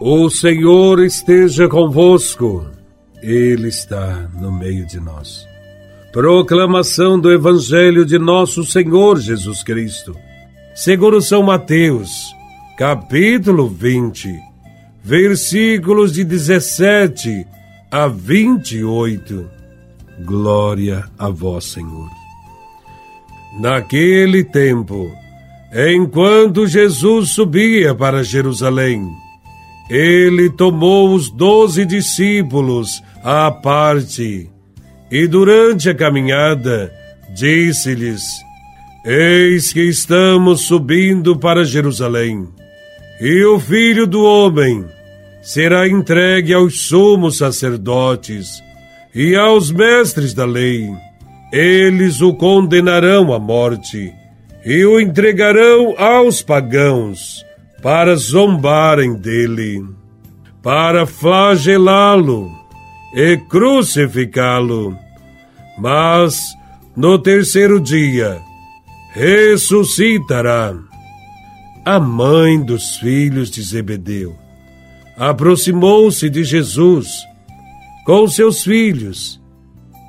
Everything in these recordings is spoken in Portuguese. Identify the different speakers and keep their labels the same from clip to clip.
Speaker 1: O Senhor esteja convosco, Ele está no meio de nós. Proclamação do Evangelho de Nosso Senhor Jesus Cristo, segundo São Mateus, capítulo 20, versículos de 17 a 28. Glória a Vós, Senhor. Naquele tempo, enquanto Jesus subia para Jerusalém, ele tomou os doze discípulos à parte e, durante a caminhada, disse-lhes: Eis que estamos subindo para Jerusalém, e o filho do homem será entregue aos sumos sacerdotes e aos mestres da lei. Eles o condenarão à morte e o entregarão aos pagãos para zombarem dele, para flagelá-lo e crucificá-lo. Mas no terceiro dia ressuscitará. A mãe dos filhos de Zebedeu aproximou-se de Jesus com seus filhos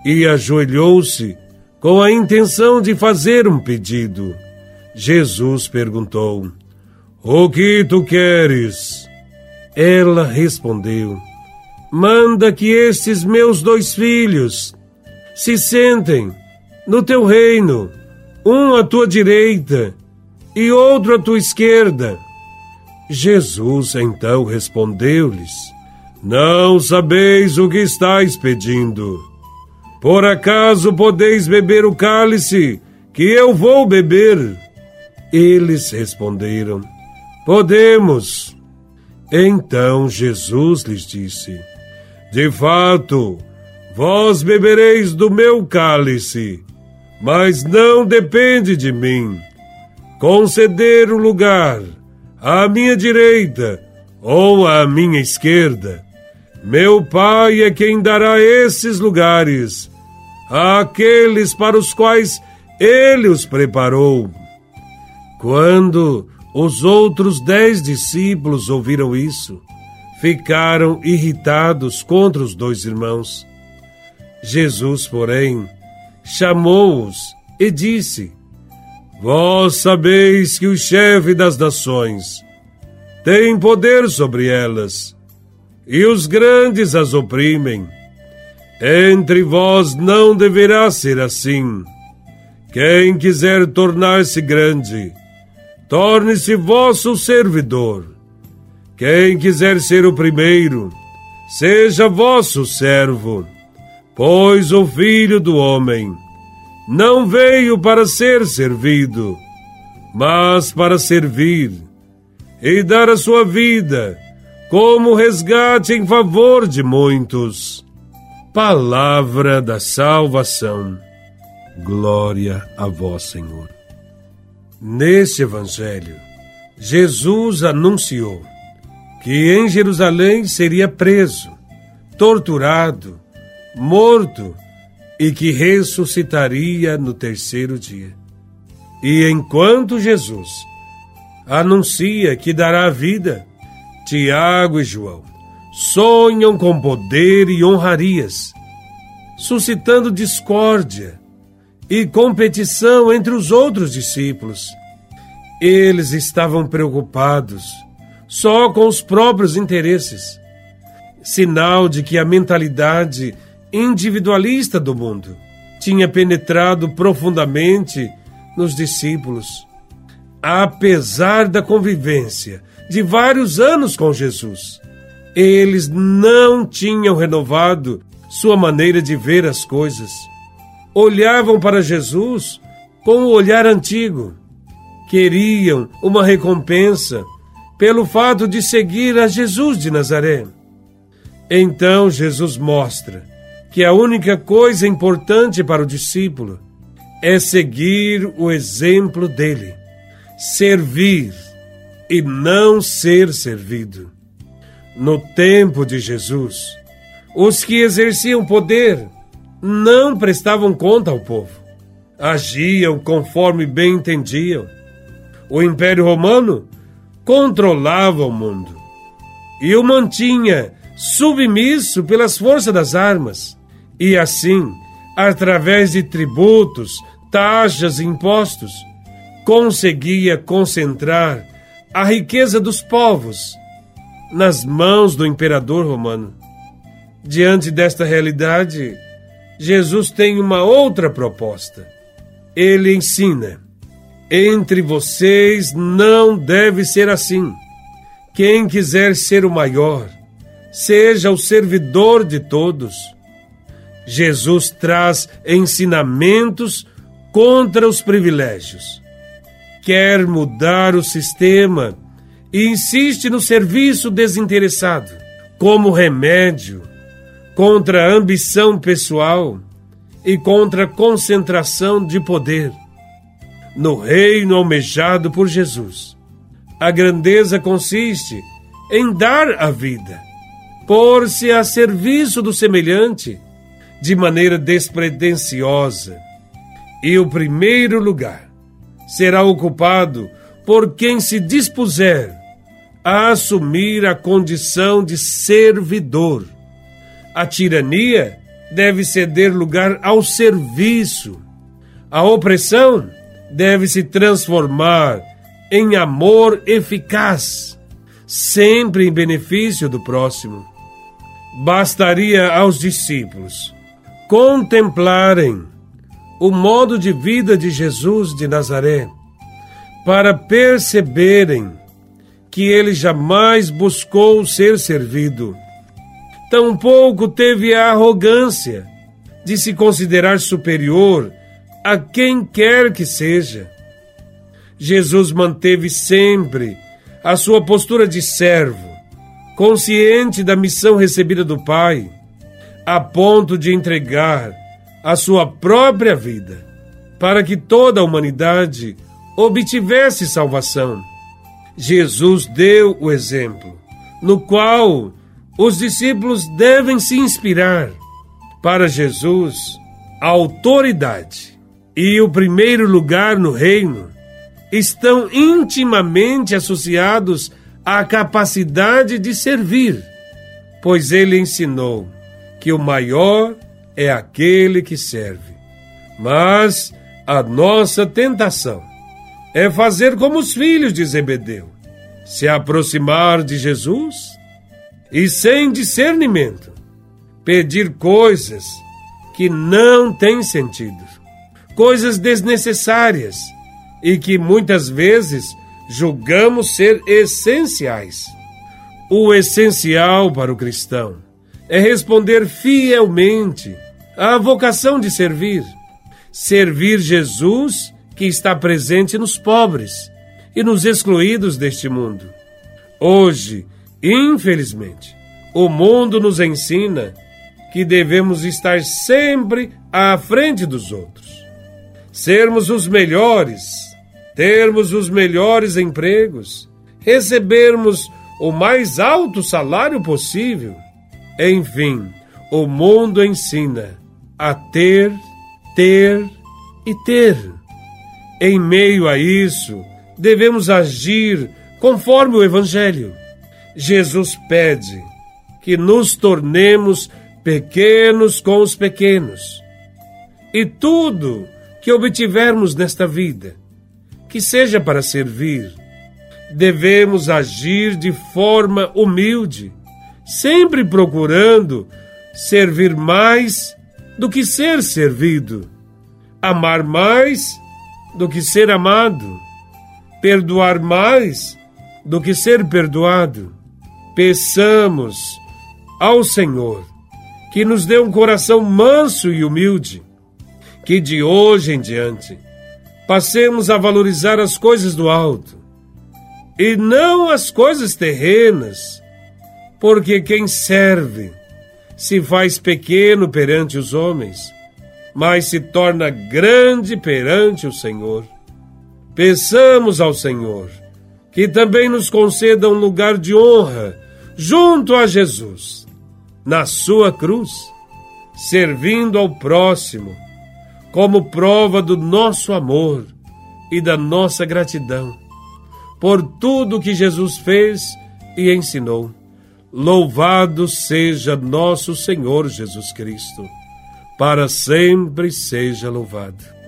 Speaker 1: e ajoelhou-se com a intenção de fazer um pedido. Jesus perguntou: O que tu queres? Ela respondeu: Manda que estes meus dois filhos se sentem no teu reino, um à tua direita e outro à tua esquerda. Jesus então respondeu-lhes: Não sabeis o que estáis pedindo. Por acaso podeis beber o cálice que eu vou beber? Eles responderam: Podemos. Então Jesus lhes disse: De fato, vós bebereis do meu cálice, mas não depende de mim conceder o lugar à minha direita ou à minha esquerda. Meu Pai é quem dará esses lugares àqueles para os quais ele os preparou. Quando os outros dez discípulos ouviram isso, ficaram irritados contra os dois irmãos. Jesus, porém, chamou-os e disse: Vós sabeis que o chefe das nações tem poder sobre elas, e os grandes as oprimem. Entre vós não deverá ser assim. Quem quiser tornar-se grande, torne-se vosso servidor. Quem quiser ser o primeiro, seja vosso servo. Pois o Filho do Homem não veio para ser servido, mas para servir e dar a sua vida como resgate em favor de muitos. Palavra da salvação. Glória a vós, Senhor. Neste Evangelho, Jesus anunciou que em Jerusalém seria preso, torturado, morto e que ressuscitaria no terceiro dia. E enquanto Jesus anuncia que dará vida, Tiago e João sonham com poder e honrarias, suscitando discórdia e competição entre os outros discípulos. Eles estavam preocupados só com os próprios interesses, sinal de que a mentalidade individualista do mundo tinha penetrado profundamente nos discípulos. Apesar da convivência de vários anos com Jesus, eles não tinham renovado sua maneira de ver as coisas. Olhavam para Jesus com o olhar antigo. Queriam uma recompensa pelo fato de seguir a Jesus de Nazaré. Então Jesus mostra que a única coisa importante para o discípulo é seguir o exemplo dele, servir e não ser servido. No tempo de Jesus, os que exerciam poder não prestavam conta ao povo, agiam conforme bem entendiam. O Império Romano controlava o mundo. e o mantinha submisso pelas forças das armas. E assim, através de tributos, taxas e impostos, conseguia concentrar a riqueza dos povos nas mãos do imperador romano. Diante desta realidade, Jesus tem uma outra proposta. Ele ensina: entre vocês não deve ser assim. Quem quiser ser o maior, seja o servidor de todos. Jesus traz ensinamentos contra os privilégios. Quer mudar o sistema e insiste no serviço desinteressado como remédio contra a ambição pessoal e contra a concentração de poder. No reino almejado por Jesus, a grandeza consiste em dar a vida, pôr-se a serviço do semelhante de maneira despretensiosa. E o primeiro lugar será ocupado por quem se dispuser a assumir a condição de servidor. A tirania deve ceder lugar ao serviço. A opressão deve se transformar em amor eficaz, sempre em benefício do próximo. Bastaria aos discípulos contemplarem o modo de vida de Jesus de Nazaré para perceberem que ele jamais buscou ser servido. Tampouco teve a arrogância de se considerar superior a quem quer que seja. Jesus manteve sempre a sua postura de servo, consciente da missão recebida do Pai, a ponto de entregar a sua própria vida para que toda a humanidade obtivesse salvação. Jesus deu o exemplo, no qual os discípulos devem se inspirar. Para Jesus, a autoridade e o primeiro lugar no reino estão intimamente associados à capacidade de servir, pois ele ensinou que o maior é aquele que serve. Mas a nossa tentação é fazer como os filhos de Zebedeu, se aproximar de Jesus e, sem discernimento, pedir coisas que não têm sentido, coisas desnecessárias e que muitas vezes julgamos ser essenciais. O essencial para o cristão é responder fielmente à vocação de servir, servir Jesus que está presente nos pobres e nos excluídos deste mundo. Hoje, infelizmente, o mundo nos ensina que devemos estar sempre à frente dos outros, sermos os melhores, termos os melhores empregos, recebermos o mais alto salário possível. Enfim, o mundo ensina a ter, ter e ter. Em meio a isso, devemos agir conforme o Evangelho. Jesus pede que nos tornemos pequenos com os pequenos. E tudo que obtivermos nesta vida, que seja para servir, devemos agir de forma humilde, sempre procurando servir mais do que ser servido, amar mais do que ser amado, perdoar mais do que ser perdoado. Peçamos ao Senhor que nos dê um coração manso e humilde, que de hoje em diante passemos a valorizar as coisas do alto e não as coisas terrenas, porque quem serve se faz pequeno perante os homens mas se torna grande perante o Senhor. Peçamos ao Senhor que também nos conceda um lugar de honra junto a Jesus, na sua cruz, servindo ao próximo, como prova do nosso amor e da nossa gratidão por tudo que Jesus fez e ensinou. Louvado seja nosso Senhor Jesus Cristo, para sempre seja louvado.